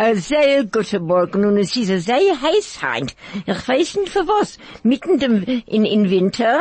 Ein sehr guter Morgen. Und es ist ein sehr heiß heint. Ich weiß nicht für was. Mitten dem, in, in Winter.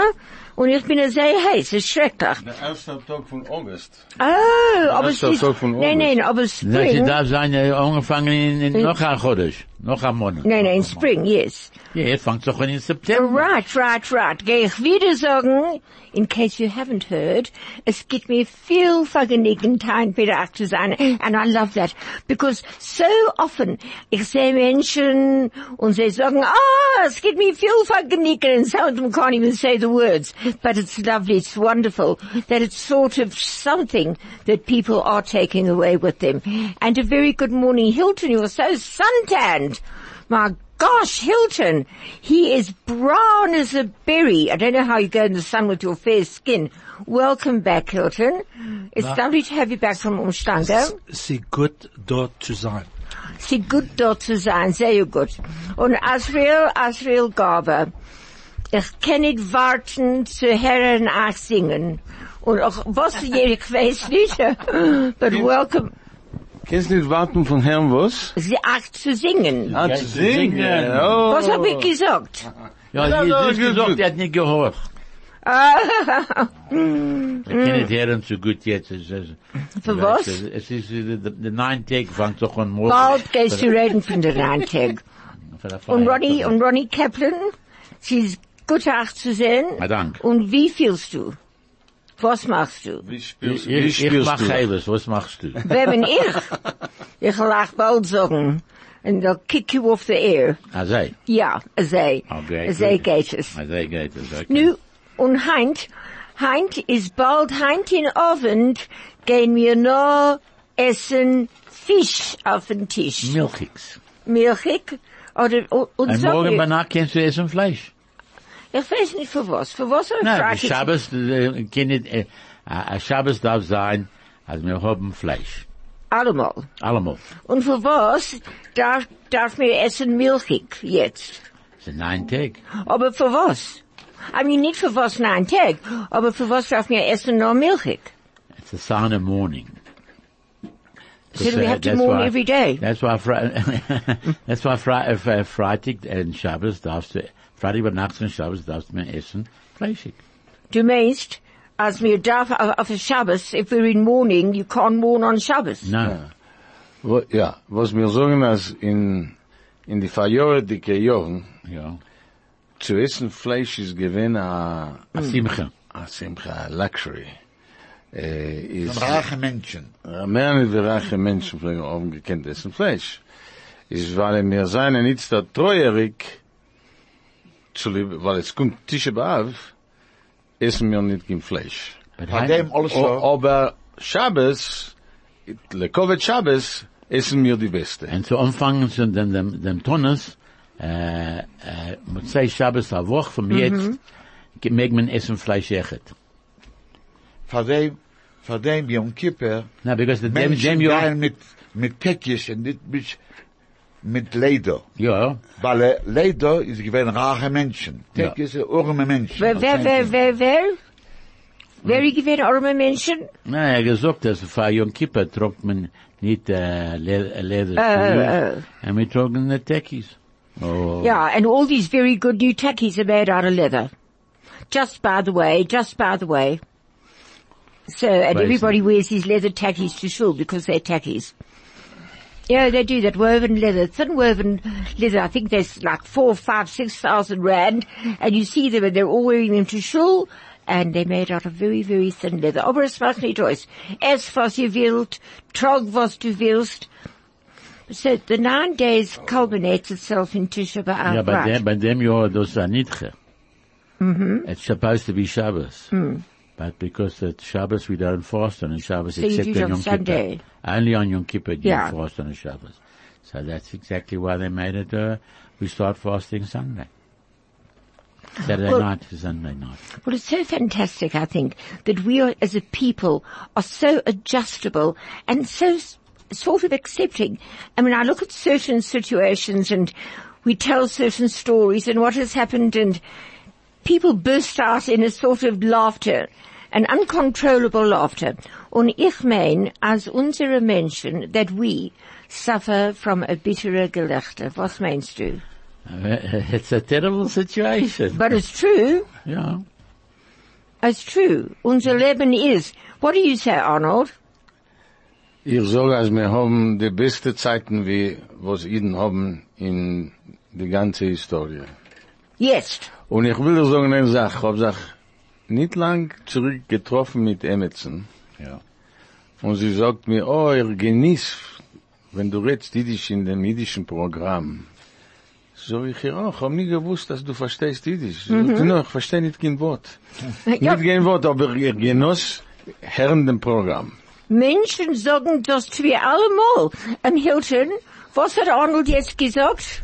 Und ich bin sehr heiß. Es ist schrecklich. Der erste Tag von August. Oh, aber es ist so von nein, August. nein, aber Na, sie Spring. darf sein, äh, angefangen in, in noch ein Chodesh, noch ein Monat. Nein, nein, Spring, yes. Ja, jetzt fängt doch an in September. Right, right, right. Gehe ich wieder sagen, in case you haven't heard, es gibt mir viel Vergnügen, Time wieder acht zu sein. And I love that. Because so often, ich sehe Menschen und sie sagen, ah, es gibt mir viel Vergnügen, and some of them can't even say the words. But it's lovely, it's wonderful that it's sort of something that people are taking away with them. And a very good morning, Hilton, you're so suntanned. My gosh, Hilton, he is brown as a berry. I don't know how you go in the sun with your fair skin. Welcome back, Hilton. It's lovely to have you back from Umhlanga. Sie gut dort zu sein. Sie gut dort zu sein, sehr gut. Und Asriel, Asriel Gabe, ich kann nicht warten zu hören euch singen. Und auch was, ich weiß nicht, but welcome, Kannst nicht warten von Herrn was? sie euch zu singen. Ah, zu singen. Oh. Was hab ich gesagt? Ja, Ja, sie ja, hat gesagt, er hat nicht gehört. Ich kann nicht hören so gut jetzt. Es Für was? Es ist, der der neun Tag fängt doch an morgen. Bald gehst du reden von der die Und. Ronnie, und Ronnie Kaplan, sie ist gut auch zu sehen. Na, dank. Und wie fühlst du? Was machst du? Wie spielst, Ich, wie ich, ich spielst mach du? Heiles, was machst du? Wer bin ich? Ich lach bald sagen. And they'll kick you off the air. Also, Ja, sei. Okay, Sei gut. geht es. also geht es, okay. Nu, und Heint, Heint ist bald Heint in Abend, gehen wir nur essen Fisch auf den Tisch. Milchigs. Milchig. Oder, und, und Und sag morgen danach kannst du essen Fleisch. Ich weiß nicht für was. Für was soll ich Nein, fragen? Shabbos, äh, äh, äh, Shabbos darf sein, also wir haben Fleisch. Allemal. Allemal. Und für was darf, darf mir essen milchig jetzt? Es sind neun Tag. Aber für was? I mean, nicht für was nein Tag, aber für was darf mir essen nur milchig? It's a sign of mourning. So do we uh, have to mourn why- every day? That's why that's why Fri uh, Fri- Freitag and Shabbos darfst du, Freitag über Nacht und Shabbos darfst du mehr essen, fleischig. Du meinst, als mir darf auf, auf Shabbos, if we're in mourning, you can't mourn on Shabbos. Nein. Wo- Ja, was wir sagen, als in, in die Verjahre dicke Jahren, Ja. zu essen Fleisch ist gewinn a, A Simcha. a simcha, a luxury. Äh, ist, Reiche Menschen. mehr nicht wie reiche Menschen pflegen oben gekannt essen Fleisch. Ist, weil wir seien nicht der treuerig, zu lieb, weil es kommt Tische B'Av, essen wir nicht kein Fleisch. But Von I- dem alles O, so. aber Shabbos, Lekovet Shabbos, essen wir die Beste. Und zu anfangen zu dem, dem, dem Tonnes, äh, äh, Motzei Shabbos a Woche von jetzt, mag man essen Fleisch echet. Von dem, von dem Yom Kippur, Na, because the dem, Menschen dem gehen mit, mit Tekisch und nicht mit, mit Leder. ja, Weil äh, Leder ist gewähnt reiche Menschen. Ja. Tekisch ist arme Menschen. Wer, wer, wer, wer, wer? Wer ich gewinnt arme Menschen? na, er gesagt, dass für Yom Kippur trockt man nicht, äh, Le- Leder, Äh, und wir trocken die Techies. Oh. Yeah, and all these very good new tackies are made out of leather. Just by the way, just by the way. So, and Crazy. everybody wears these leather tackies to shul because they're tackies. Yeah, they do that woven leather, thin woven leather. I think there's like four, five, six thousand rand, and you see them and they're all wearing them to shul, and they're made out of very, very thin leather. Aber es macht nicht aus. Es was ihr wollt, trog was du willst. So the nine days culminates itself in Tisha B'Av, Ja, bei right? dem, bei dem Jahr, das ist Nitche. Mm-hmm. It's supposed to be Shabbos. But because it's Shabbos, we don't fast on Shabbos. So except on Yom Sunday. Kippur. Only on Yom Kippur do Yeah. you fast on the Shabbos. So that's exactly why they made it, uh, we start fasting Sunday. Saturday Well- night to Sunday night. Well, it's so fantastic, I think, that we are, as a people, are so adjustable and so sort of accepting. I mean, I look at certain situations and we tell certain stories and what has happened and people burst out in a sort of laughter, an uncontrollable laughter. Und ich mein, als unsere Menschen, that we suffer from a bitterer Gelächter. Was meinst du? Uh, It's a terrible situation. But it's true. yeah. It's true. Unser Leben ist. What do you say, Arnold? Ich sage, als wir haben die beste Zeiten, wie was Iden haben in die ganze Historie. Jetzt. Und ich will dir sagen eine Sache, ich habe sich nicht lang zurück getroffen mit Emerson. Ja. Und sie sagt mir, oh, ihr genießt, wenn du redest Jiddisch in dem jiddischen Programm. So ich, ja, ich habe nie gewusst, dass du verstehst Jiddisch. Sagt, no, ich verstehe nicht kein Wort. Ja, Nicht kein Wort, aber ich genoss Herrn dem Programm. Menschen sagen das zu wir allemal. Am Hilton, was hat Arnold jetzt gesagt?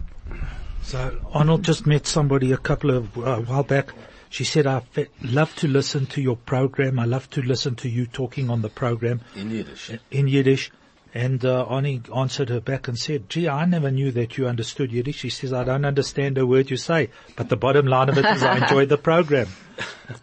So Arnold just met somebody a couple of uh, a while back. She said, "I fe- love to listen to your program. I love to listen to you talking on the program In Yiddish." in Yiddish." And uh, Arnie answered her back and said, "Gee, I never knew that you understood Yiddish." She says, "I don't understand a word you say, but the bottom line of it is I enjoy the program."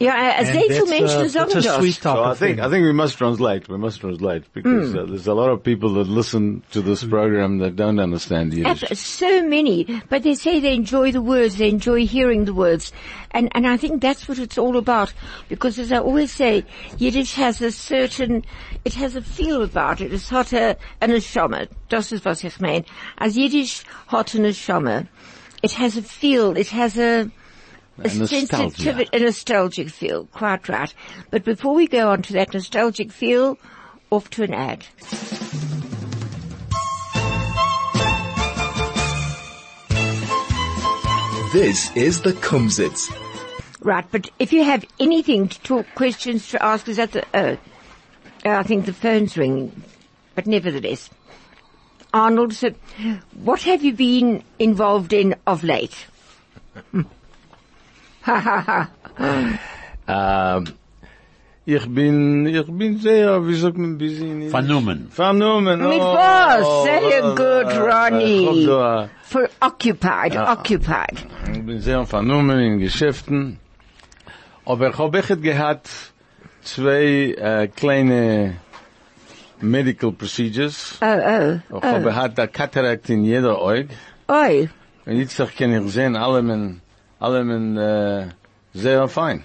Ja, äh, And sehr viele that's, Menschen uh, that's a sweet type So I think. I think we must translate. We must translate because uh, there's a lot of people that listen to this program that don't understand Yiddish. Ab- So many, but they say they enjoy the words, they enjoy hearing the words. And, and I think that's what it's all about. Because as I always say, Yiddish has a certain, it has a feel about it. Es hat a, a neshama. Das ist was ich mein. As Yiddish hat a neshama. It has a feel, it has a, a, A nostalgia. a nostalgic feel. Quite right. But before we go on to that nostalgic feel, off to an ad. This is the Kumsitz. Right, but if you have anything to talk, questions to ask, is that the, uh, I think the phone's ringing, but nevertheless. Arnold, so what have you been involved in of late? Ha ha ha. Um, ich bin, ich bin sehr, wie sagt man, busy? Vernommen. Vernommen. Mit oh, was? oh, Sehr oh, gut, oh, uh, For occupied, occupied. Ich bin sehr vernommen in Geschäften. Aber ich habe echt gehabt zwei äh, kleine medical procedures. Oh, oh, Ich habe gehabt eine Cataract in jeder Auge. oi. Und jetzt kann ich sehen, alle men, alle men, äh, sehr fein.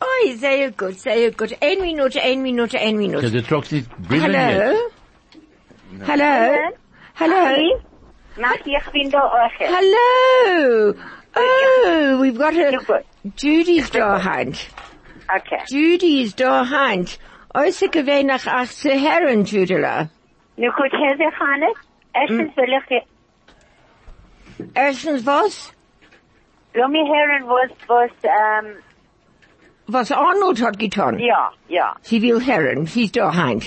Oi, sehr gut, sehr gut. Ein Minute, ein Minute, ein Because Minute. the truck's nicht brillen Hello? yet. Hello? Hello? Mag ich bin da auch. Hello! Oh, we've got a, Super. Judy's daheim. Okay. Judy is daheim. Äußer gewähnt nach ach zu Herren, Judela. Nu goed, Herr Zechane. Erstens mm. will ich, Erstens was? Will mir hören, was, was, ähm, Was Arnold hat getan. ja, ja. Sie will Herren. She's daheim.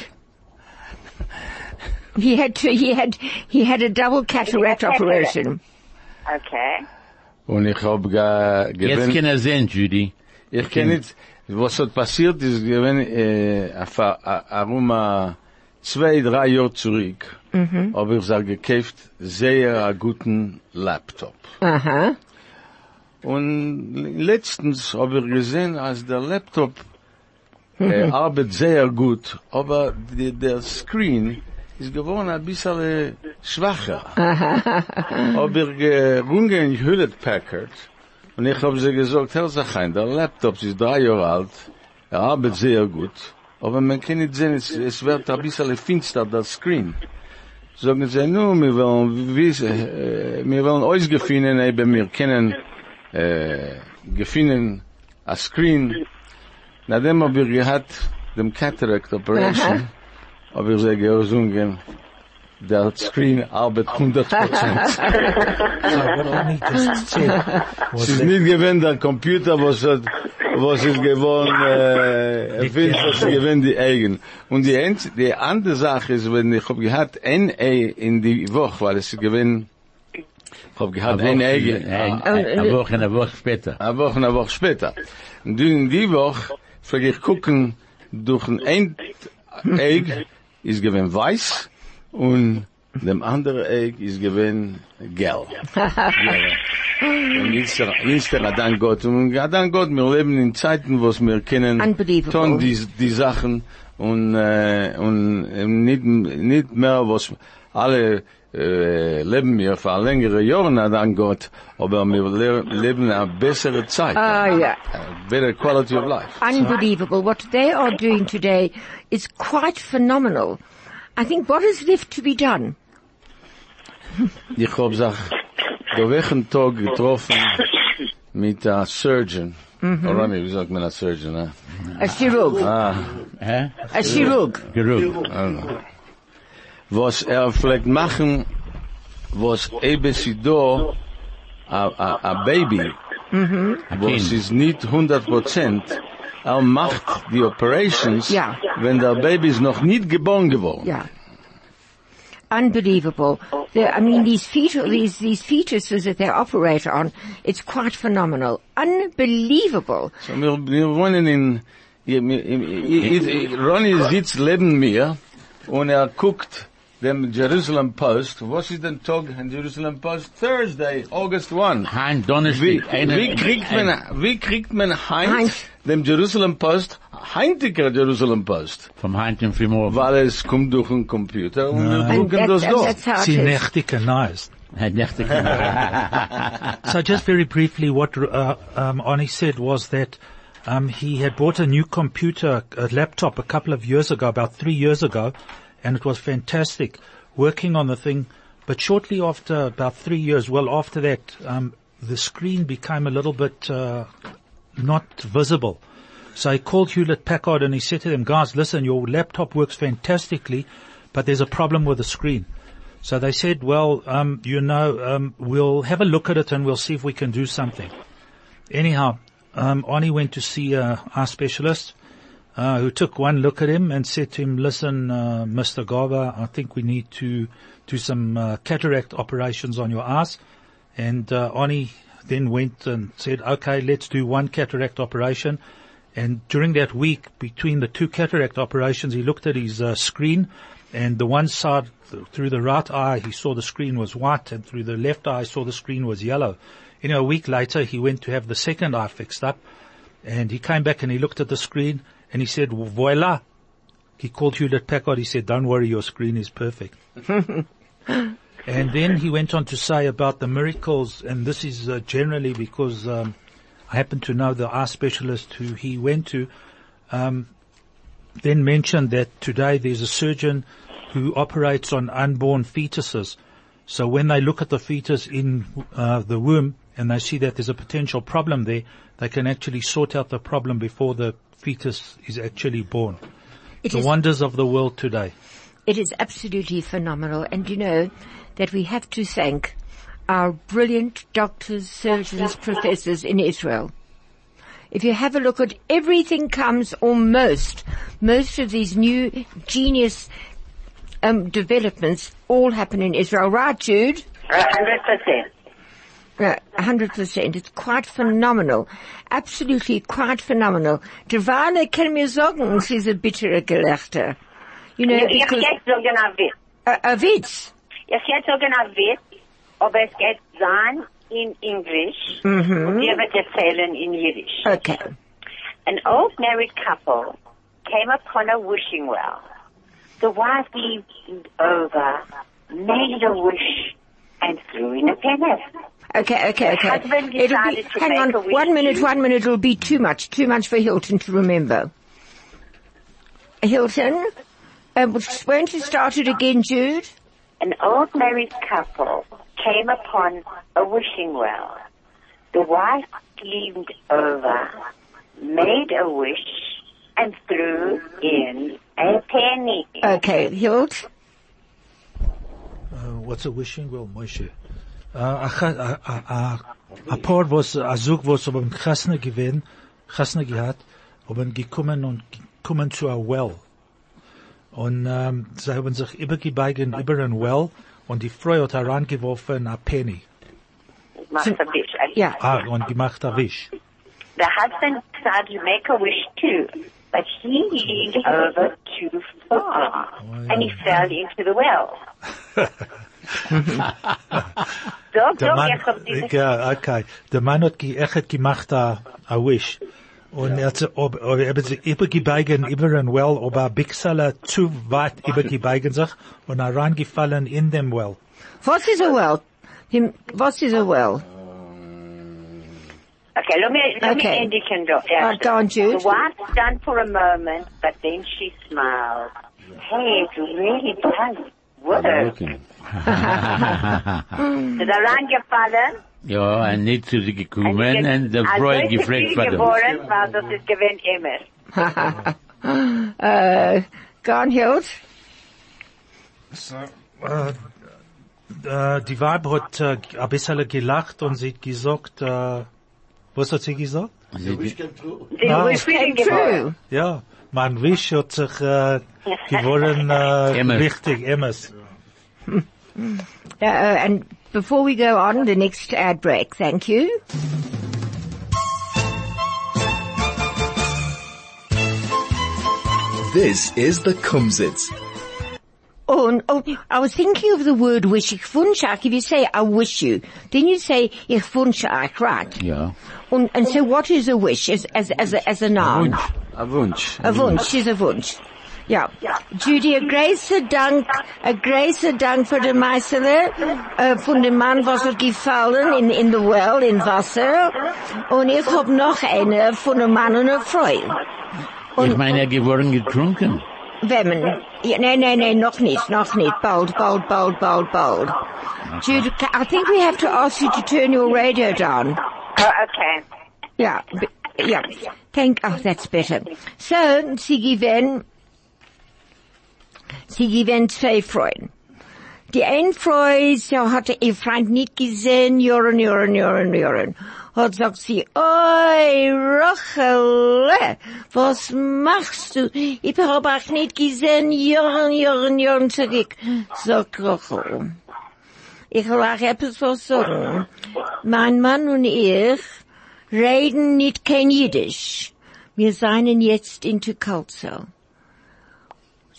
He had to, he had, he had a double cataract cataract. operation. Okay. Und ich habe ge, Jetzt gewinn, kann er sehen, Judy. ich kann nicht, was hat passiert ist, gewinn, äh, afa- a- arum a zwei, drei Jahre zurück, habe ich sag gekauft, sehr guten Laptop. Aha. Und letztens habe ich gesehen, als der Laptop äh, arbeitet sehr gut, aber die, der Screen ist geworden ein bisschen äh, schwacher. habe ich gerungen in Hewlett Packard und ich habe sie gesagt, Herr Sachain, der Laptop ist drei Jahre alt, er arbeitet sehr gut, aber man kann nicht sehen, es, es wird ein bisschen finster, der Screen. Sagen sie, nu, wir wollen, wissen, äh, wir wollen euch gefunden, eben, wir kennen, äh, gefunden, a screen, nachdem hab ich gehabt, dem Cataract Operation, hab ich sie gesungen, der Screen arbeitet 100 Prozent. So what Ani just said was Es ist nicht gewinn der Computer, was hat, was ist gewohnt, äh, was ist gewinn die Eigen. Und die, die andere Sache ist, wenn ich hab gehabt Ei in die Woche, weil es ist gewinn, hab gehabt ein Ei, Eine eine Woche, eine Woche später. eine Woche, eine Woche später. Und in die Woche, frag ich gucken, durch ein ein Egg ist gewinn weiß und dem anderen Egg ist gewinn gelb. Und jetzt, jetzt der Adan Gott. Und Adan Gott, wir leben in Zeiten, wo wir kennen, tun die, die Sachen und, äh, und äh, nicht, nicht mehr, was alle äh, leben wir für längere Jahre Adan Gott, aber wir le leben eine bessere Zeit. Ah, yeah. A better quality of life. Unbelievable. What they are doing today is quite phenomenal. I think what is left to be done? Ich hab sich der welchen Tag getroffen mit a Surgeon. Oder nicht, wie sagt man a Surgeon, ne? A chirurg. Ah, Hä? A chirurg. Gerug. Was er vielleicht machen, was eben sie da, a, a, a Baby, was Kind. ist nicht 100 Prozent, er macht die Operations, Ja. wenn der Baby ist noch nicht geboren geworden. Yeah. Unbelievable. The, I mean, these fetal, these, these fetuses that they operate on, it's quite phenomenal. Unbelievable. So, wir, wir wohnen in, in, in, in, in Ronny sitzt neben mir und er guckt dem Jerusalem Post. Was ist denn Tag in Jerusalem Post? Thursday, August 1. Hein Wie, Donnerstag. eine- wie kriegt man, ein- wie kriegt man Heint, Heint. dem Jerusalem Post, heintiger Jerusalem Post? Vom Heint im Frühmorgen. Weil es kommt durch den Computer und wir And gucken das that, da. that's how sie is. nechticanized. Hij dacht ik. So just very briefly, what uh, um, Ani said was that um, he had bought a new computer, a laptop, a couple of years ago, about three years ago, and it was fantastic, working on the thing. But shortly after, about three years, well, after that, um, the screen became a little bit uh, not visible. So I called Hewlett Packard and he said to them, guys, listen, your laptop works fantastically, but there's a problem with the screen. So they said, well, um, you know, um, we'll have a look at it and we'll see if we can do something. Anyhow, um, Ani went to see uh, our specialist, uh, who took one look at him and said to him, listen, uh, Mr. Garber, I think we need to do some uh, cataract operations on your eyes. And uh, then went and said, okay, let's do one cataract operation. And during that week, between the two cataract operations, he looked at his uh, screen, and the one side, th- through the right eye, he saw the screen was white, and through the left eye, saw the screen was yellow. You know, a week later, he went to have the second eye fixed up, and he came back and he looked at the screen, and he said, voila. He called Hewlett Packard, he said, don't worry, your screen is perfect. And then he went on to say about the miracles, and this is uh, generally because um, I happen to know the eye specialist who he went to. Um, then mentioned that today there's a surgeon who operates on unborn fetuses. So when they look at the fetus in uh, the womb and they see that there's a potential problem there, they can actually sort out the problem before the fetus is actually born. It the is- wonders of the world today. It is absolutely phenomenal. And you know that we have to thank our brilliant doctors, surgeons, professors in Israel. If you have a look at everything comes almost, most of these new genius um, developments all happen in Israel. Right, Jude? hundred percent. Yeah, hundred percent. It's quite phenomenal. Absolutely quite phenomenal. Derweil kann mir sagen, sie ist ein bitterer Gelächter. You know, Ich because, jetzt sagen ein Witz. a, a Witz. Ich jetzt sagen ein Witz, aber es geht sein in English und ihr wird erzählen in Yiddish. Okay. An old married couple came upon a wishing well. The wife leaned over, made a wish, and threw in a penny. Okay, okay, okay. husband It'll be, to hang make on, a one minute, one minute It'll be too much, too much for Hilton to remember. Hilton, um, won't you start it again, Jude? An old married couple came upon a wishing well. The wife leaned over, made a wish, and threw in a penny. Okay, Hilt. what's a wishing well, Moshe? Uh, a, cha- a, a, a, a paar was, a Zug was um Chasne gewesen, Chasne gehabt, haben gekommen und gekommen zu a Well. Und, ähm, sie haben sich übergebeugen über ein Well und die Frau hat herangeworfen a Penny. Been. Ja. Ah, und gemacht a Wisch. The husband started to make a wish too, but he leaned over too far, and he fell into the well. Dog, Der dog, Mann, kommt dieses- ja, okay. Der Mann hat, ge- er gemacht a, a Wish. Und er hat sich, ob, ob, er hat über ein Well, aber ein Bixala zu weit übergebeugen sich und er reingefallen in dem Well. Was is a well? Him, was is a well? Okay, let me, let Okay. me indicate. dog. Uh, go on, Jude. The wife stunned for a moment, but then she smiled. Hey, it really does work. Looking. Ist er reingefallen? Ja, en niet zu sie gekommen, Und en de als Frau hat solche gefragt Kind von dem. geboren, weil das ist gewinnt immer. uh, go on, Hild. Äh, die Weib hat äh, ein bisschen gelacht und sie hat gesagt, äh, was hat sie gesagt? Sie Ah. ist Came geboren. true. Ja, mein Wisch hat sich äh, geworden äh, Emmes. richtig Emmes. Uh, and before we go on, the next ad break, thank you. This is the Kumsitz. Oh, oh, I was thinking of the word wish. Ich wünsche euch. If you say, I wish you, then you say, ich wünsche euch, right? Ja. And, and so what is a wish as, as, as, a, as a noun? Wunsch. A Wunsch. A Wunsch is a Wunsch. Ja. Judy, a großer Dank, a großer Dank für den Meister, äh, von dem Mann, was hat gefallen in, in the well, in Wasser. Und ich hab noch eine von einem Mann und einer Frau. Ich meine, er geworden getrunken. Wemmen. Ja, no, no, nein, noch nicht, noch nicht. Bold, bold, bold, bald, bald. Judy, ca- I think we have to ask you to turn your radio down. Oh, okay. Yeah, b- yeah. Thank, oh, that's better. So, sie gewinnen, sie gewinnen zwei Freunde. Die eine Frau, sie hatte ihr Freund nicht gesehen, Jahren, Jahren, Jahren, Jahren. Hat sagt sie, oi, Rochele, was machst du? Ich hab auch nicht gesehen, Jahren, Jahren, Jahren zurück. Sagt Rochel. Ich will auch etwas was sagen. Mein Mann und ich reden nicht kein Jiddisch. Wir seien jetzt into culture.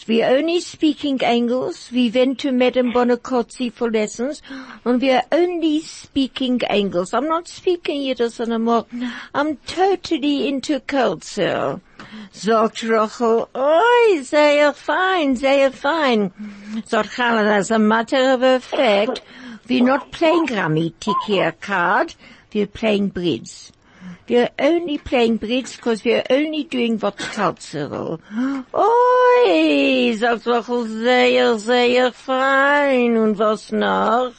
We are only speaking English. We went to Madame Bonacotti for lessons, and we are only speaking English. I'm not speaking Yiddish anymore. I'm totally into culture. Sagt Rachel, oi, sehr fine, sehr fine. Sagt Helen, as a matter of fact, we're not playing grammatic here card, we're playing bridge. We're only playing bridge because we're only doing what's cultural. Oi, sagt Rachel, sehr, sehr fein. Und was noch?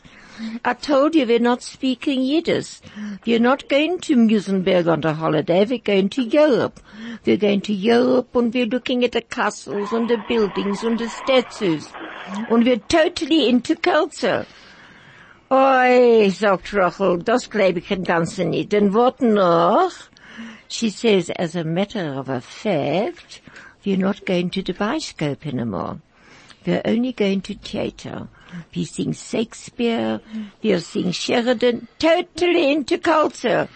I told you we're not speaking Yiddish. We're not going to Muizenberg on the holiday. We're going to Europe. We're going to Europe and we're looking at the castles and the buildings and the statues. And we're totally into culture. Oi, sagt Rachel, das glaube ich ein ganze nicht. Denn what noch? She says, as a matter of fact, we're not going to the Bioscope anymore. We're only going to theatre. We sing Shakespeare, we sing Sheridan, totally into culture.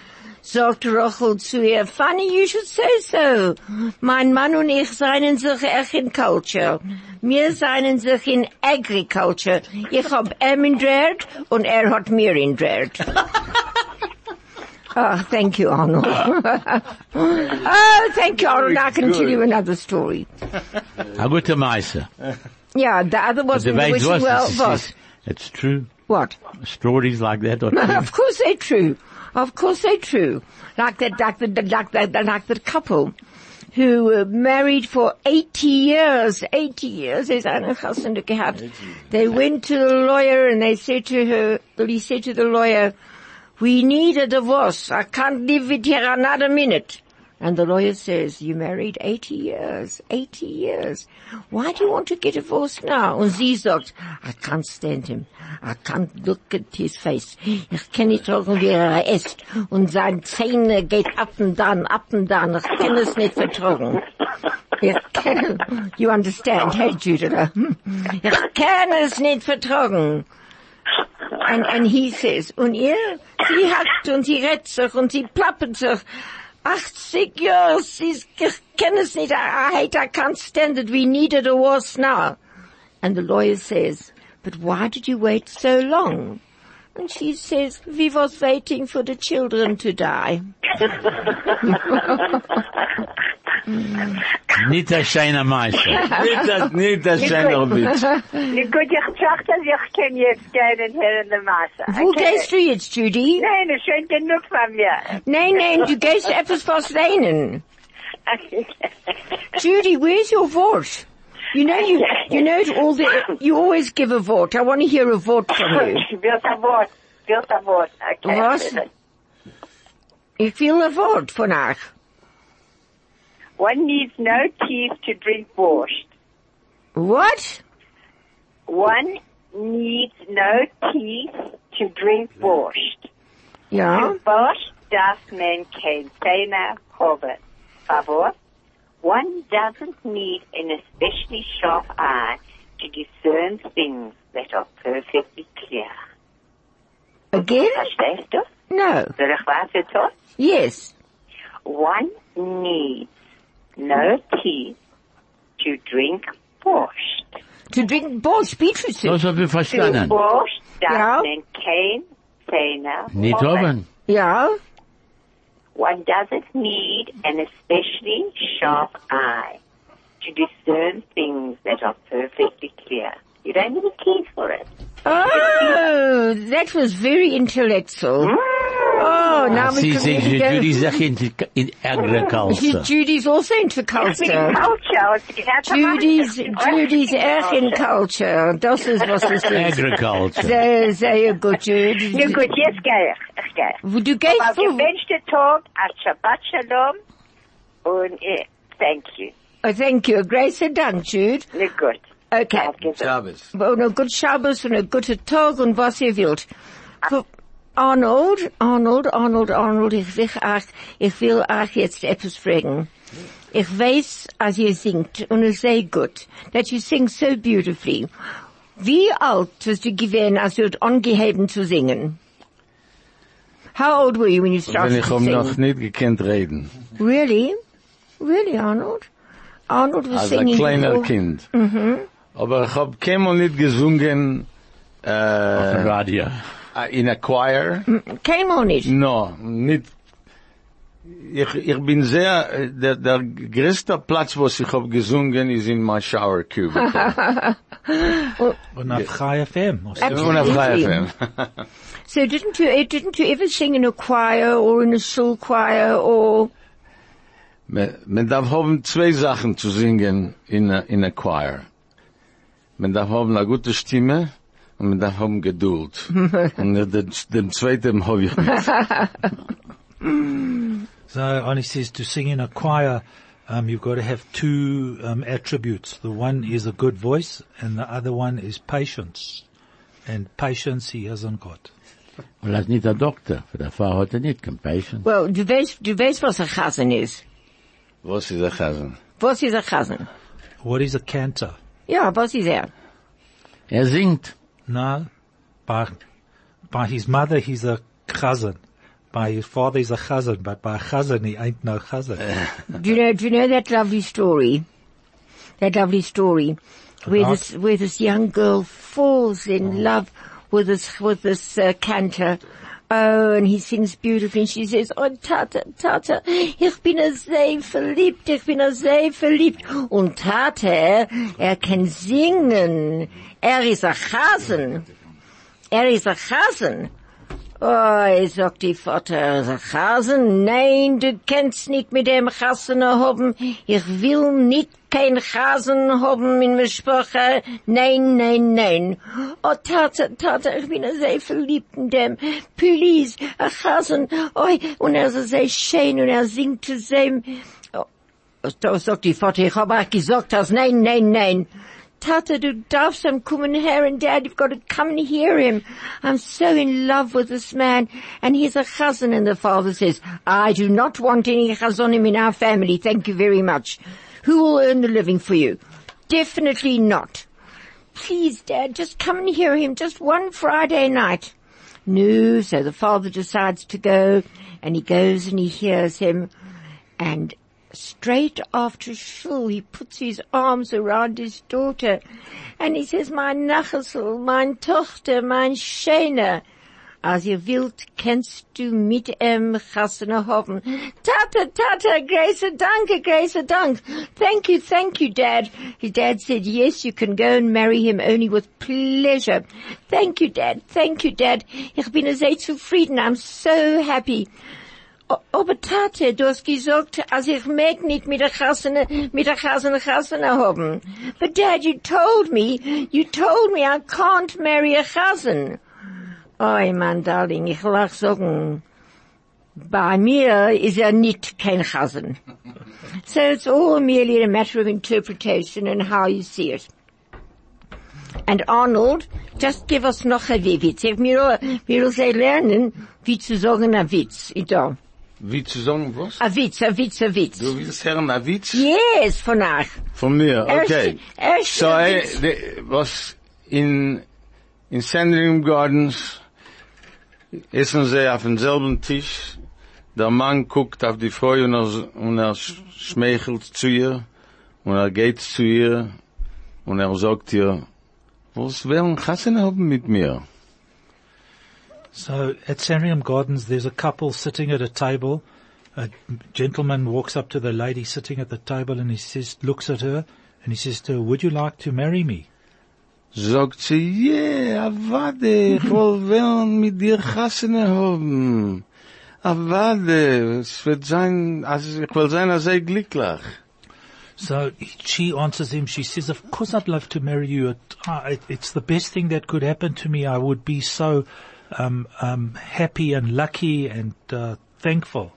Sagt Rochel zu ihr, funny you should say so. Mein Mann und ich seien sich echt in culture. Wir seien sich in agriculture. Ich hab ihm in Dread und er hat mir in Dread. Oh, thank you, Arnold. oh, thank you, Arnold. I can tell you another story. A gute Meise. Yeah, the other was The in the wishing was, well, it's, was. it's, it's true. What? Stories like that are true. of course they're true. Of course they're true. Like that, like the, like that, like the couple who were married for 80 years, 80 years, there's eine Chassende gehabt. They went to the lawyer and they said to her, he said to the lawyer, we need a divorce. I can't live with her another minute. And the lawyer says, you married 80 years, 80 years. Why do you want to get divorced now? Und sie sagt, I can't stand him. I can't look at his face. Kann nicht sagen, wie er isst. Und seine Zähne geht up and down, up and down. Kann es nicht vertragen. You understand, hey Judith? Ich kann es nicht vertragen. And, and he says, und ihr, sie hackt und sie rettet sich und sie plappert sich. 80 years, es nicht, I, hate, I can't stand it, we need a divorce now. And the lawyer says, but why did you wait so long? And she says, we was waiting for the children to die. Nicht ein scheiner Meister. Nicht das, nicht das schöner Witz. Gut, ich dachte, ich kann jetzt gehen hier in der Masse. Wo gehst du jetzt, Judy? Nein, es ist schon genug von mir. Nein, nein, du gehst etwas was lehnen. Judy, where's your vote? You know you, you know all the, you always give a vote. I want to hear a vote from you. Wird ein Wort. Wird ein Wort. Okay. Was? Ich will a vote von euch. One needs no teeth to drink borscht. What? One needs no teeth to drink borscht. Ja? Für Borscht darf man kein Zähne haben. Favor? One doesn't need an especially sharp eye to discern things that are perfectly clear. Again? No. Soll ich weiter tun? Yes. One needs no tea to drink borscht. To drink borscht, beetroot soup. Das hab ich Für verstanden. Borscht darf Ja. man kein Zähne Nicht haben. oben. Ja? One doesn't need an especially sharp eye to discern things that are perfectly clear. You don't need a key for it. Oh, that was very intellectual. Mm. Oh, oh, now we Sie can sehen, really go- Judy Sache in, in agriculture. Judy's also into culture. Culture. it's got to Judy's, Judy's erg in culture. Das ist was es ist. Agriculture. Sehr, sehr gut, Judy. Ja gut, jetzt gehe ich. Ich gehe. Wo du gehst, Auf wo, Tag, a Shabbat Shalom und thank you. oh, thank you. Grace Dank, Jude. Na gut. Okay. Danke. Shabbos. Und ein gut Shabbos und ein guter Tag und was ihr wollt. Arnold, Arnold, Arnold, Arnold, ich will euch, ich will euch jetzt etwas fragen. Ich weiß, als ihr singt, und es sehr gut, that you sing so beautifully. Wie alt hast du gewesen, als du angeheben zu singen? How old were you when you started ich to hab sing? noch nicht gekannt reden. Really? Really, Arnold? Arnold was Als ein singing kleiner before- Kind. Aber ich hab keinmal nicht gesungen, äh, Radio. In a choir. Came on it. No, nicht. Ich, ich bin sehr, äh, der, der größte Platz, wo ich hab gesungen, ist in my shower cubicle. Und auf Chai FM. Und auf Absolutely. Chai FM. So didn't you, eh, didn't you ever sing in a choir or in a shul choir or, Man, man darf haben zwei Sachen zu singen in a, in a choir. Man darf haben eine gute Stimme und man darf haben Geduld. und den, den zweiten habe ich nicht. So Ani says to sing in a choir, um, you've got to have two um, attributes. The one is a good voice, and the other one is patience. And patience he hasn't got. Well, that's not a doctor. Doktor. Für der Fall hat er nicht compassion. well, du weißt, du weißt, was ein Chasen ist. Was ist der Chasen? Was ist ein Chasen? What is a cantor? Ja, was ist er? Er singt. No, by by his mother he's a cousin. By his father he's a cousin. but by a chazan he ain't no cousin. Do you know, do you know that lovely story? That lovely story where About? this, where this young girl falls in love with this, with this uh, cantor. Oh, and he sings beautifully and she says, oh Tata, Tata, ich bin sehr verliebt, ich bin sehr verliebt. Und Tata, er kann singen. Er ist a Chasen. Er ist a Chasen. Oh, sagt die Vater, der Chasen, nein, du kannst nicht mit dem Chasen haben. Ich will nicht kein Chasen haben in der Sprache. Nein, nein, nein. Oh, Tata, Tata, ich bin sehr verliebt in dem. Please, a Chasen. Oh, und er ist sehr schön und er singt zu sehr. Oh, sagt die Vater, ich habe auch gesagt, dass nein, nein, nein. Tata, du darfst him kommen here and dad, you've got to come and hear him. I'm so in love with this man. And he's a cousin and the father says, I do not want any chazonim in our family, thank you very much. Who will earn the living for you? Definitely not. Please dad, just come and hear him just one Friday night. No, so the father decides to go and he goes and he hears him and straight after shul, he puts his arms around his daughter and he says, mein Nachasel, mein Tochter, mein Schöner, als ihr wilt, kennst du mit em Chassene haben. Tata, Tata, Grace, danke, Grace, dank. Thank you, thank you, Dad. His dad said, yes, you can go and marry him only with pleasure. Thank you, Dad. Thank you, Dad. Ich bin sehr zufrieden. I'm so happy. O- Aber Tate, du hast gesagt, als ich mag nicht mit der Chassene, mit der Chassene Chassene haben. But Dad, you told me, you told me I can't marry a Chassen. Oh, mein Darling, ich lach sagen, bei mir ist er nicht kein Chassen. So it's all merely a matter of interpretation and how you see it. And Arnold, just give us noch ein Witz. Ich mir soll lernen, wie zu sagen ein Witz. Ich da. Wie zu sagen, was? A Witz, a Witz, a Witz. Du willst hören ein Witz? Yes, von euch. Von mir, okay. Erst- erst So, ein eh, Witz. de, was in, in Sandringham Gardens essen sie auf demselben Tisch. Der Mann guckt auf die Frau und er, und er sch- schmeichelt zu ihr und er geht zu ihr und er sagt ihr, was wollen Chassen haben mit mir? So at Sandringham Gardens, there's a couple sitting at a table. A gentleman walks up to the lady sitting at the table and he says, looks at her and he says to her, would you like to marry me? Sagt sie, yeah, avade, ich will wollen mit dir Chassene haben. Avade, es wird sein, also ich will sein, als glücklich. So she answers him, she says, of course I'd love to marry you. It, it, it's the best thing that could happen to me. I would be so um, um, happy and lucky and uh, thankful.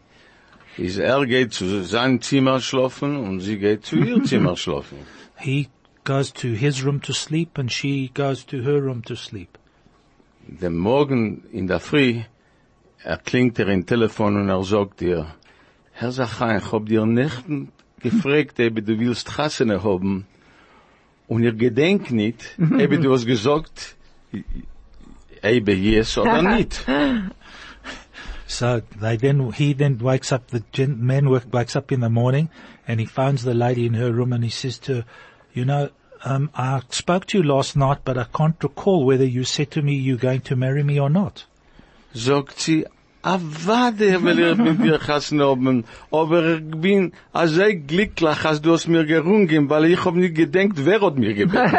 Is er geht zu seinem Zimmer schlafen und sie geht zu ihr Zimmer schlafen. He goes to his room to sleep and she goes to her room to sleep. Dem Morgen in der Früh erklingt er im Telefon und er sagt ihr, Herr Zachain, ich hab dir nicht gefragt, ob du willst Chassene haben und ihr gedenkt nicht, ob du hast gesagt, ob yes oder nicht. So they then, he then wakes up, the gen- man work, wakes up in the morning and he phones the lady in her room and he says to her, you know, um, I spoke to you last night, but I can't recall whether you said to me you're going to marry me or not. sagt sie, avade, will ich mit dir Chassene haben, aber ich bin also glücklich, als du hast mir gerungen, weil ich hab nicht gedenkt, wer hat mir gebeten.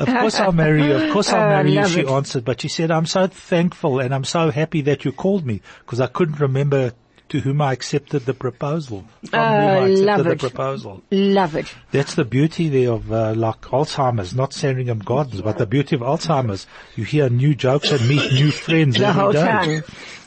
Of course I'll marry you. Of course I'll marry you, she it. answered. But she said, I'm so thankful and I'm so happy that you called me because I couldn't remember to whom I accepted the proposal. From whom I accepted love the it. proposal. Love it. That's the beauty there of uh, like Alzheimer's, not Sandringham Gardens, but the beauty of Alzheimer's. You hear new jokes and meet new friends the whole day. time.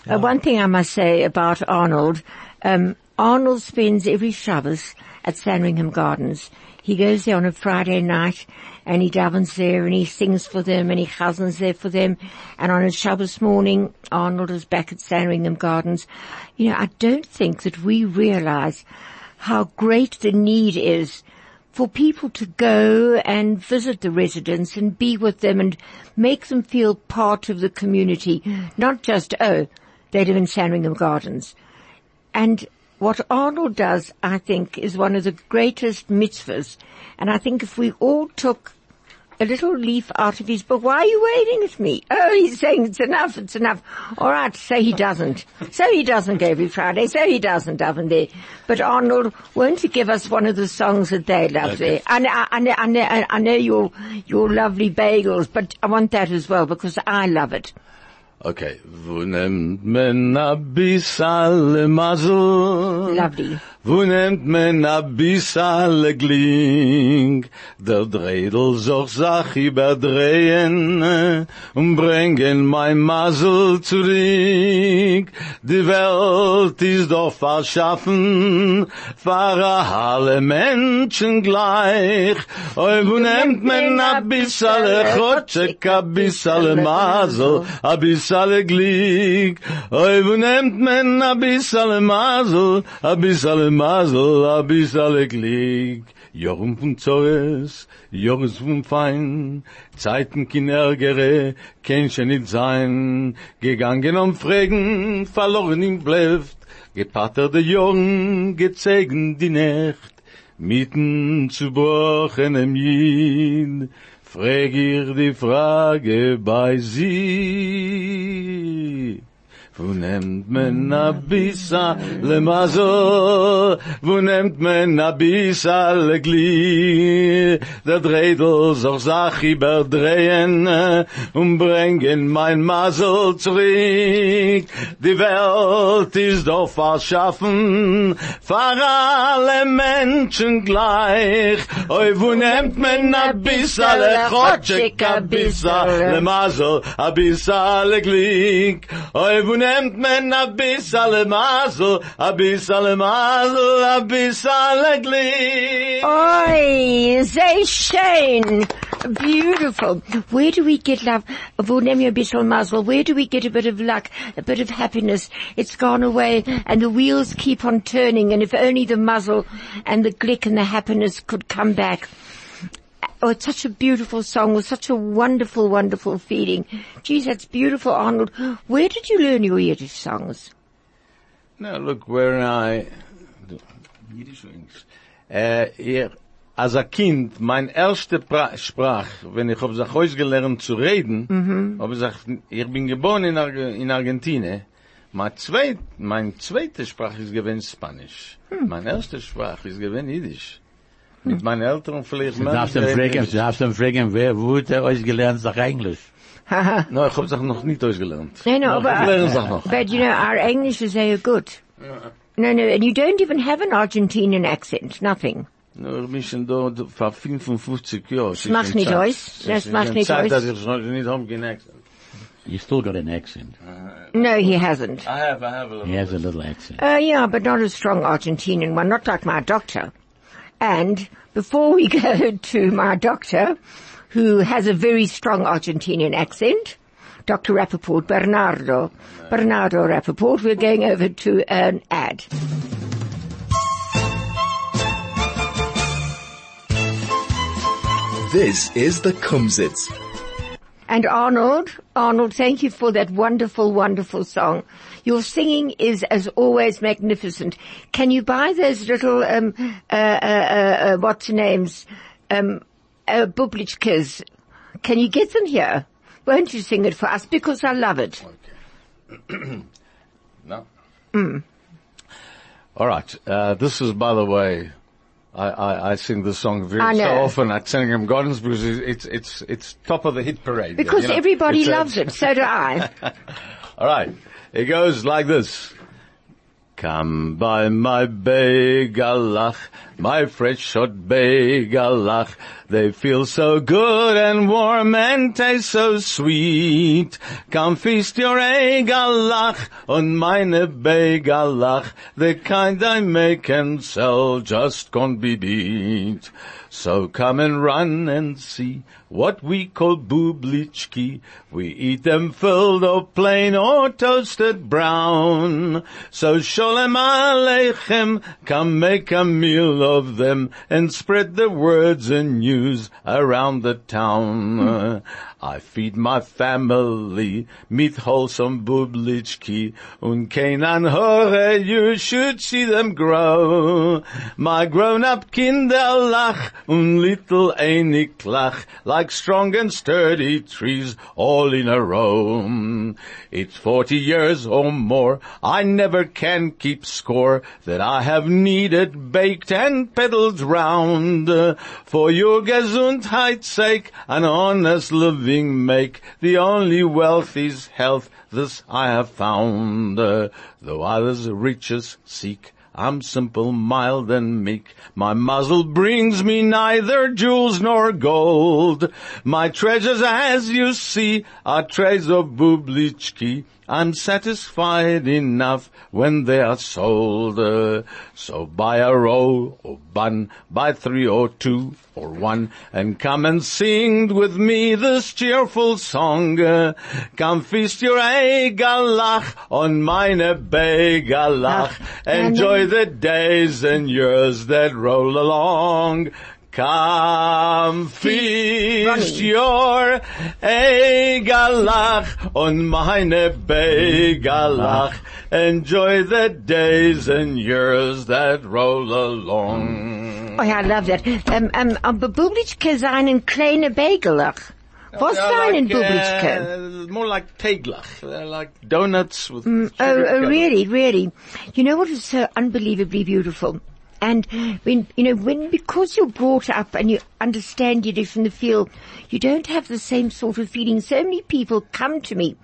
Uh, one thing I must say about Arnold, um, Arnold spends every Shabbos at Sandringham Gardens. He goes there on a Friday night and he davens there and he sings for them and he chazans there for them. And on a Shabbos morning, Arnold is back at Sandringham Gardens. You know, I don't think that we realize how great the need is for people to go and visit the residents and be with them and make them feel part of the community, not just, oh, they live in Sandringham Gardens. And what Arnold does, I think, is one of the greatest mitzvahs. And I think if we all took a little leaf out of his book, why are you waving at me? Oh, he's saying it's enough, it's enough. All right, so he doesn't. So he doesn't every Friday, so he doesn't daven there. But Arnold, won't you give us one of the songs that they love there? I know, I know, I know, I know your, your lovely bagels, but I want that as well because I love it. Okay. Lovely. wo nehmt men a bissal gling der dreidel soch sach überdrehen und bringen mein masel zu dir die welt is doch verschaffen fahr alle menschen gleich. Oi wo nehmt men a bissal rotsche kabissal masel a bissal gling oi wo nehmt men a bissal masel a bissal Mazel, a bissal Gling? Jorm von Zores, Joris von Fein, Zeiten kin ärgere, kenn schon nicht sein, gegangen um Fragen, verloren im Bleft, gepattert der Jung, gezegen die Nacht, mitten zu brochenem Jid, frag ihr die Frage bei sie. Wo nimmt men a bisa le mazo, wo nimmt men a bisa le gli, der Dredel soll sach überdrehen, und bringen mein Mazel zurück. Die Welt ist doch verschaffen, für alle Menschen gleich. Oi, wo nimmt men a bisa le chotschik, a bisa le mazel, a bisa le glik. Oi, wo nimmt men a bisa le mazel, a bisa le mazel, a bisa le glik. Oi, sehr schön. Beautiful. Where do we get love? Nehmen wir ein bisschen Muzzle? Where do we get a bit of luck, a bit of happiness? It's gone away and the wheels keep on turning and if only the muzzle and the glick and the happiness could come back. Oh, it's such a beautiful song with such a wonderful, wonderful feeling. Geez, that's beautiful, Arnold. Where did you learn your Yiddish songs? Now look where I, Yiddish or English? Uh, äh, ihr, als a Kind, mein erste pra Sprach, wenn ich hab sich ausgelernt zu reden, mhm. hab ich gesagt, ich bin geboren in, Arge in Argentinien, mein zweit, mein zweite Sprach ist gewesen Spanisch. Hm. Mein erste Sprach ist gewesen Yiddish. Mit meinen Eltern vielleicht Du darfst ihn fragen, du darfst ihn fragen, wer, er euch gelernt, sag Englisch? No, ich hab sich noch nicht ausgelernt. No, no, sich noch. but you know, our English is very good. No, no, and you don't even have an Argentinian accent, nothing. Nur ich bin schon da vor 55 Jahren. Ist macht nicht aus. Das macht nicht Zeit, aus. dass ich schon nicht haben genächst. You still got an accent. No, he hasn't. I have, I have a He little. has a little accent. Uh, yeah, but not a strong Argentinian one, not like my doctor. And before we go to my doctor, who has a very strong Argentinian accent, Dr. Rappaport, Bernardo, Bernardo Rappaport, we're going over to an ad. This is the Kumsitz. And Arnold, Arnold, thank you for that wonderful, wonderful song. Your singing is, as always, magnificent. Can you buy those little, um, uh, uh, uh, uh what's names, um, uh, bublichkas? Can you get them here? Won't you sing it for us? Because I love it. Okay. No? All right. Uh, this is, by the way, I, I, I sing this song very so often at Sandringham Gardens because it's, it's, it's top of the hit parade. Because you know. everybody a- uh, loves it. So do I. All right. It goes like this. Come by my begalach, my fresh shot begalach. They feel so good and warm and taste so sweet. Come feast your egalach on meine begalach. The kind I make and sell just can't be beat. So come and run and see what we call bublichki. We eat them filled or plain or toasted brown. So sholem aleichem, come make a meal of them and spread the words and news around the town. I feed my family meat wholesome bublichki und kein hore you should see them grow. My grown-up kinder lach und little einig lach like strong and sturdy trees all in a row. It's forty years or more I never can keep score that I have kneaded, baked and peddled round for your Gesundheit sake, an honest living make. The only wealth is health, this I have found. Uh, though others riches seek, I'm simple, mild, and meek. My muzzle brings me neither jewels nor gold. My treasures, as you see, are trays of bublichki. I'm satisfied enough when they are sold. Uh, so buy a roll or bun, buy three or two or one, and come and sing with me this cheerful song. Uh, come feast your Egalach on meine Begalach. Enjoy the days and years that roll along. Come feast your Egalach on meine Begalach. Enjoy the days and years that roll along. Oh, I love that. Um, um, um, Bublichke seinen kleine Begelach. Was They're seinen like, Bublichke? uh, more like teglach. They're like donuts with. Oh, sugar oh, really, really. You know what is so unbelievably beautiful? And when, you know, when, because you're brought up and you understand Yiddish from the field, you don't have the same sort of feeling. So many people come to me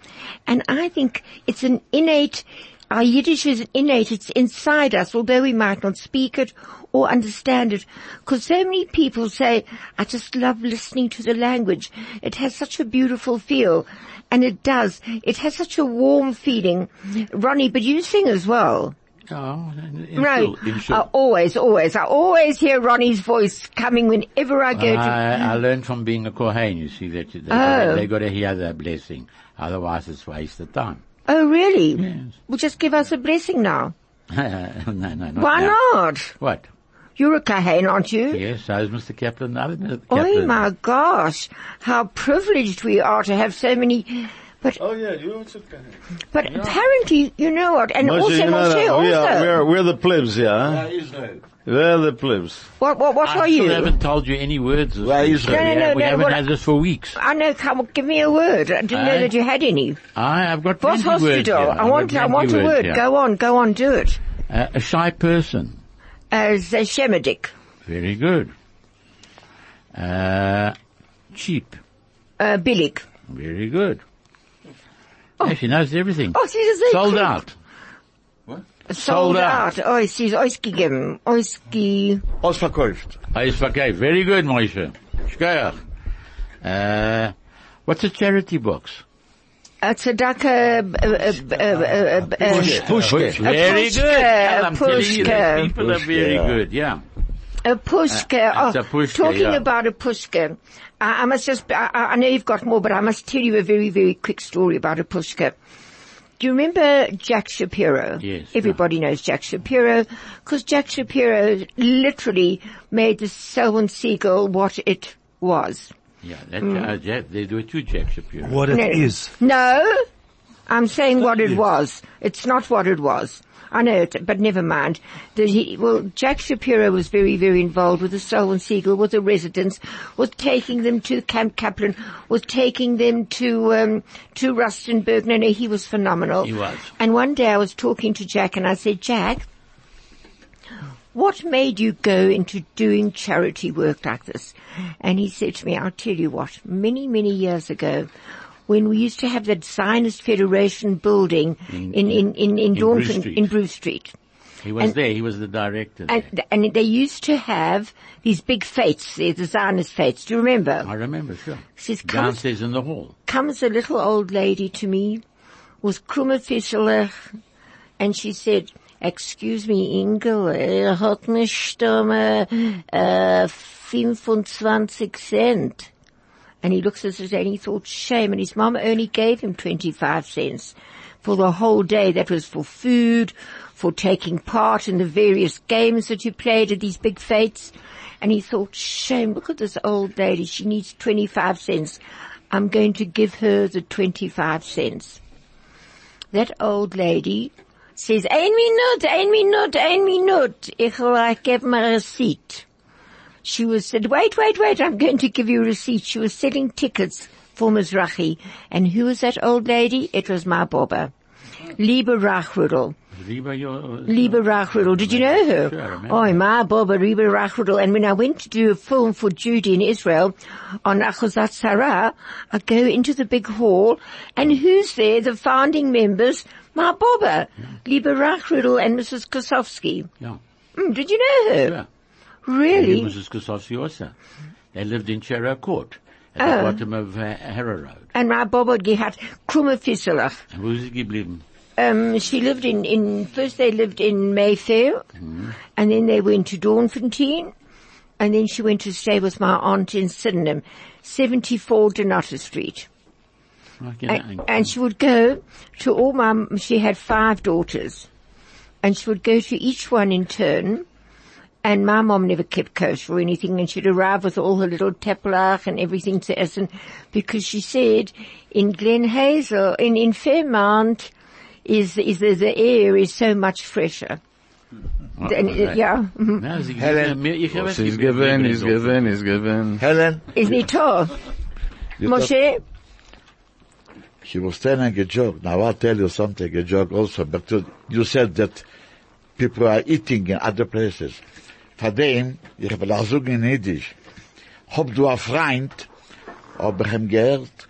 and I think it's an innate, our Yiddish is innate, it's inside us, although we might not speak it or understand it. Because so many people say, I just love listening to the language. It has such a beautiful feel. And it does. It has such a warm feeling. Ronnie, but you sing as well. Oh, in, in Right. shul, in. I always, always, I always hear Ronnie's voice coming whenever I go to, I, I learned from being a Kohen, you see, that they, Oh. they got to hear the blessing. Otherwise it's waste of time. oh really? Yes. Well just give us a blessing now. no, no, not Why now. not? What? You're a Kahan, aren't you? Yes, so is Mr. Kaplan. Other Mr. Oh my gosh, how privileged we are to have so many, but, Oh yeah, you also can. but apparently, you know what, and Moshe, also you know Moshe that we are, also. we're, we're the plebs, yeah? Israel. We're the plebs. What, what, what I are still you? haven't told you any words. this Where week. is we No, no, no, we no, haven't what- had this for weeks. I know, come on, give me a word. I didn't know that you had any. I, I've got Boss plenty words Hospital, here. I I've want, I want a word. here. Go on, go on, do it. Uh, a shy person. As a Shemadik. Very good. Uh, cheap. Uh, Billig. Very good. Oh. she knows everything. Oh, sie ist sehr Sold quick. out. Sold Sold out. out. Oh, sie ist ausgegeben. Ausge... Ausverkauft. It's okay. Very good, Moshe. Shkoyach. Uh, what's a charity box? A tzedakah... Uh, uh, uh, uh, uh, uh, Pushke. Very good. Well, I'm telling you, pushka. people are very good. Yeah. A pushka. Uh, oh, a pushka, talking yeah. about a pushka. I, I must just, I, I know you've got more, but I must tell you a very, very quick story about a pushka. Do you remember Jack Shapiro? Yes, Everybody knows Jack Shapiro, because Jack Shapiro literally made the Selwyn Segal what it was. Yeah. That, Mm. uh, Jack, they do it too, Jack Shapiro. What it No. is. No, I'm saying what it Yes. was. It's not what it was. I know it, but never mind. That he, well, Jack Shapiro was very, very involved with the Selwyn Segal, with the residents, was taking them to Camp Kaplan, was taking them to, um, to Rustenburg. No, no, he was phenomenal. He was. And one day I was talking to Jack and I said, Jack, what made you go into doing charity work like this? And he said to me, I'll tell you what, many, many years ago, when we used to have that Zionist Federation building in, in, in, in, in, Bruce Dornton, Street. in Bruce Street. He was And- there. He was the director. And, and they used to have these big there, the Zionist fetes. Do you remember? I remember, sure. Says, Downstairs in the hall. comes a little old lady to me, was krumme fischelig, and she said, excuse me, Inge, er hat nicht um, uh, 25 cent. And he looks at it and he thought, shame, and his mum only gave him 25 cents for the whole day. That was for food, for taking part in the various games that you played at these big fetes. And he thought, shame, look at this old lady, she needs 25 cents. I'm going to give her the 25 cents. That old lady says, ein minute, ein minute, ein minute. Ich will give my receipt. She was said, wait, wait, wait, I'm going to give you a receipt. She was selling tickets for Mizrahi. And who was that old lady? It was my Baba. Liebe your, Liebe Rachriddle. Did you know her? Sure, oh, my Baba, Reba Rachriddle. And when I went to do a film for Judy in Israel on Achuzat Sarah, I go into the big hall and who's there? The founding members, my Baba, Liebe Rachriddle and Mrs. Kosowski. yeah. Mm, did you know her? Yeah. Really? And Mrs. Kosowski also. They lived in Cherrow Court, at Oh. the bottom of uh, Harrow Road. And my Baba gehat krumme Fisselach. And wo ist sie geblieben? Um, she lived in, in, first they lived in Mayfair, and then they went to Doornfontein, and then she went to stay with my aunt in Sydenham, 74 Donata Street. And, and she would go to all my, she had five daughters, and she would go to each one in turn, and my mom never kept kosher or anything, and she'd arrive with all her little teplach and everything to Essen, because she said in Glen Hazel, in, in Fairmount, is, is the, the air is so much fresher. And, uh, yeah. mhm. Na, sie Helen. mir- ich habe Was es he's given, he's given, he's given. Helen, Isn't it tough? you Moshe? she was telling a joke. Now I'll tell you something, a joke also, but you, you said that people are eating in other places. Von dem, ich will auch in Yiddish, hab du a Freund, hab ich ihm gehört,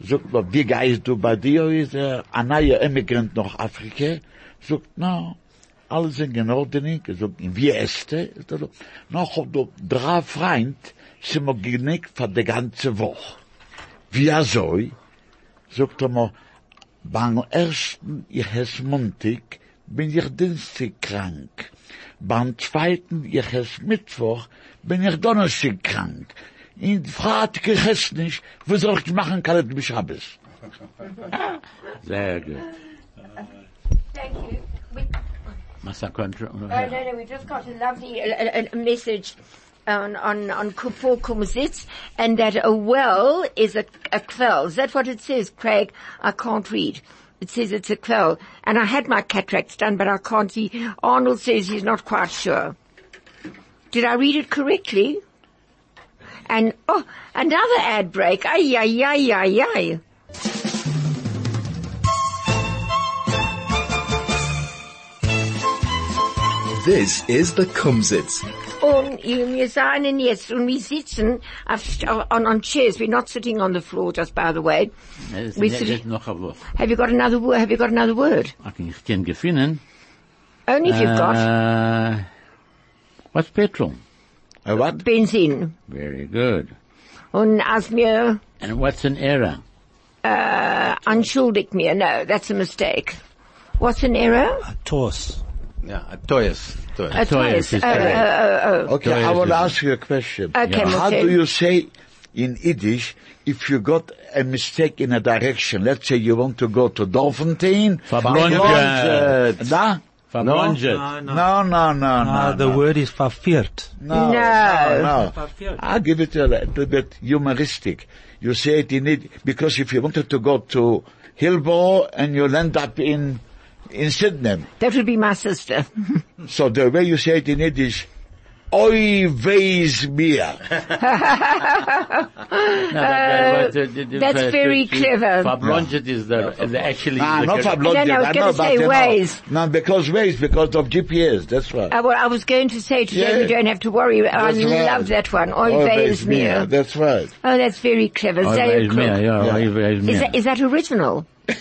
sagt mir, wie geist du bei dir, ist er ein neuer Immigrant nach Afrika? Sagt, no, alles in Ordnung, sagt, wie ist er? Er so, no, hab du drei Freund, sind wir genickt für die ganze Woche. Wie er soll? sagt er mir, beim ersten, ich heiß Montag, bin ich Dienstag krank. Beim zweiten, ich heiß Mittwoch, bin ich Donnerstag krank. In Freitag, ich heiß nicht, wo soll ich machen, kann ich mich Shabbos? Sehr gut. Thank you. We, Massa Contra. Oh, no, no, we just got a lovely a, a, a message on, on, on Kufor Kumsitz, and that a well is a, a quell. Is that what it says, Craig? I can't read. It says it's a quell. And I had my cataracts done, but I can't see. Arnold says he's not quite sure. Did I read it correctly? And, oh, another ad break. Ay, ay, ay, ay, ay. This is the Kumsitz. Und wir seien jetzt, und wir sitzen auf, on, on chairs. We're not sitting on the floor, just by the way. We ist sit- noch eine Have you got another word? Have you got another word? Ich kann gefunden. Only if you've got Uh, what's petrol? Uh, what? Benzin. Very good. Und als mir, And what's an error? uh, unschuldig mir, no, that's a mistake. What's an error? A toss. Yeah, a toyes. Toyes. A Toys toys. is correct. Uh, uh, uh, okay, I Toys want to ask you a question. Okay, How do you say in Yiddish if you got a mistake in a direction? Let's say you want to go to Dolphintein. Verblondet. Da? Verblonget. No, no, no, Uh, no. the no. word is verfiert. No, No. no, no. I'll give it a little bit humoristic. You say it in it because if you wanted to go to Hillbrow and you'll end up in in Sydenham. That would be my sister. So the way you say it in Yiddish, Oi weis mir. No, but, uh, the- the- the- that's very clever. Verblonget is the, the actually. Ah, the not correct- Fablonget. No, no, I was I gonna know, but say you know. Waze. No, because Waze, because of GPS, that's right. Uh, well, I was going to say today Yeah. you don't have to worry. I right. love that one. Oi Always weis mir, mir. that's right. Oh, that's very clever. Sehr weiß mehr, cool. ja, Yeah. Is that, is that original?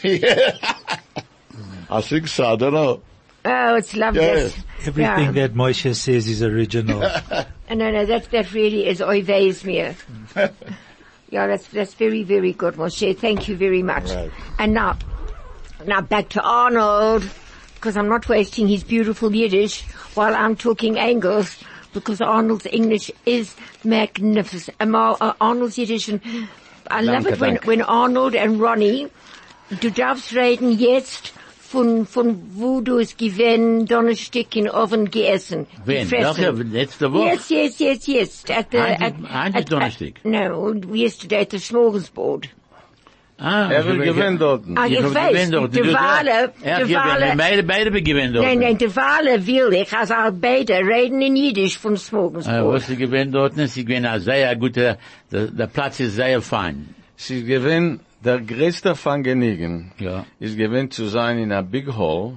I think so, I don't know. Oh, it's lovely. Yes. Everything yeah. that Moshe says is original. No, no, that, that really is oives mir. yeah, that's, that's very, very good, Moshe. Thank you very much. Right. And now, now back to Arnold, because I'm not wasting his beautiful Yiddish while I'm talking Angles, because Arnold's English is magnificent. Um, uh, Arnold's Yiddish, and I love Danke, it when, danke. when Arnold and Ronnie, du darfst reden jetzt von, von wo du es gewinn, Donnerstück in Oven geessen. Wen? Welche? Letzte Woche? Yes, yes, yes, yes. At the at, at- at- no, yesterday at the smorgasbord. Ah, Er will gewinnen dort. Ah, Ich ich weiß, gewinnt dort. die Wale, die gewinnt. Wale- Beide, beide gewinnt dort. Nein, nein, die Wale will ich, also auch beide reden in Jiddisch von Ah, smorgasbord. was sie gewinnt dort, sie gewinnt ein sehr guter, der, der Platz ist sehr fein. Sie gewinnt, der größte von Genigen Ja. ist gewinnt zu sein in a big hall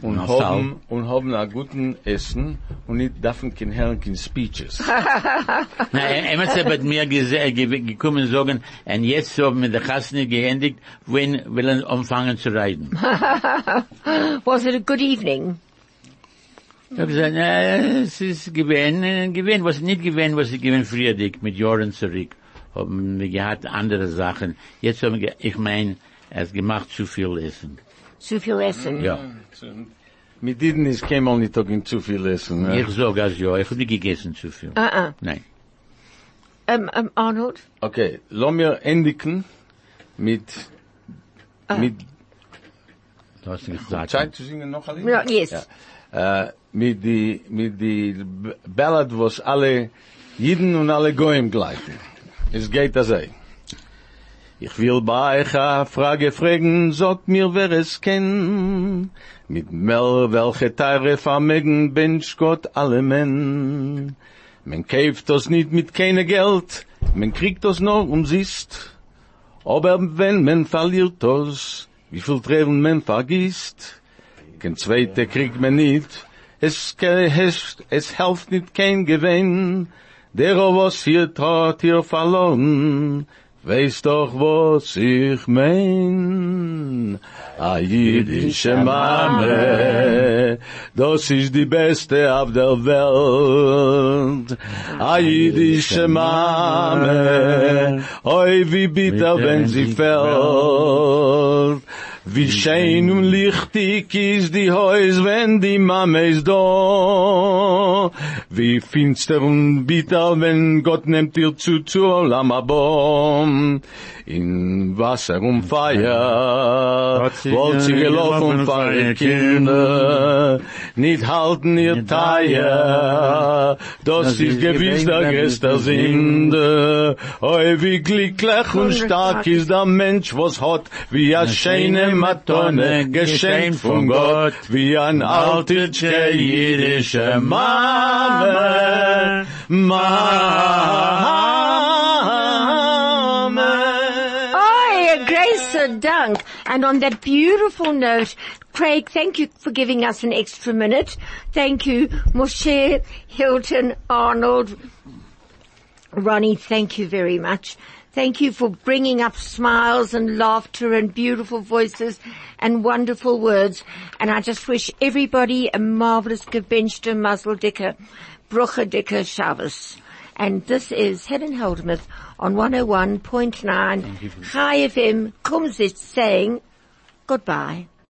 und Na, haben, und haben a guten Essen und nicht dürfen kein Herren kein Speeches. Na, er hat aber mir gekommen sagen, und jetzt haben wir die Kassene geendigt, wenn will er anfangen zu reiten. Was it a good evening? Ich habe gesagt, na, es ist äh, gewesen, was nicht gewesen, was ich gewesen früher dick, mit Jahren zurück. Haben wir gehabt andere Sachen. Jetzt haben wir, ich mein, er hat gemacht zu viel Essen. Zu viel Essen. Ja. Mit denen ist kein Mal nicht talking zu viel Essen. ne? Ich sag als ja, ich habe nicht gegessen zu viel. Uh-uh. Nein. Um, um, Arnold? Okay, lass mir endigen mit, mit, Du hast gesagt. Zeit zu singen noch ein? Ja, yes. Äh, mit die, mit die Ballad, was alle Jiden und alle Goyim gleichen. Es geht das ein. Ich will bei euch a Frage fragen, sagt mir, wer es kennt. Mit Mel, welche Teire vermegen, bench Gott alle Men. Man kauft das nicht mit keine Geld, man kriegt das nur umsist. Aber wenn man verliert das, wie viel Tränen man vergisst, kein zweite kriegt man nicht, es, es, es hilft nicht kein Gewinn, der was hier tat hier verloren, weiß doch was ich mein. A jüdische Mame, das ist die beste auf der Welt. A jüdische Mame, oi wie bitter wenn sie fällt. Wie schön und lichtig ist die Haus, wenn die Mama ist da. Wie finster und bitter, wenn Gott nimmt ihr zu zu Lamabom. In Wasser und sie wollt sie gelaufen von ihre Kinder, nicht halten ihr Teier, das ist gewiss der größte Sünde. Oi, wie glücklich und stark ist der Mensch, was hat, wie a schöne Matone, geschenkt von Gott, wie ein alter jüdische Mame, Mame. Oh, grace and. And on that beautiful note, Craig, thank you for giving us an extra minute. Thank you, Moshe, Hilton, Arnold, Ronnie, thank you very much. Thank you for bringing up smiles and laughter and beautiful voices and wonderful words. And I just wish everybody a marvelous gebenchte Mazel Dicker, Brucha Dicker Shabbos. And this is Helen Heldemuth on 101.9 Chai FM Kumsitz saying goodbye.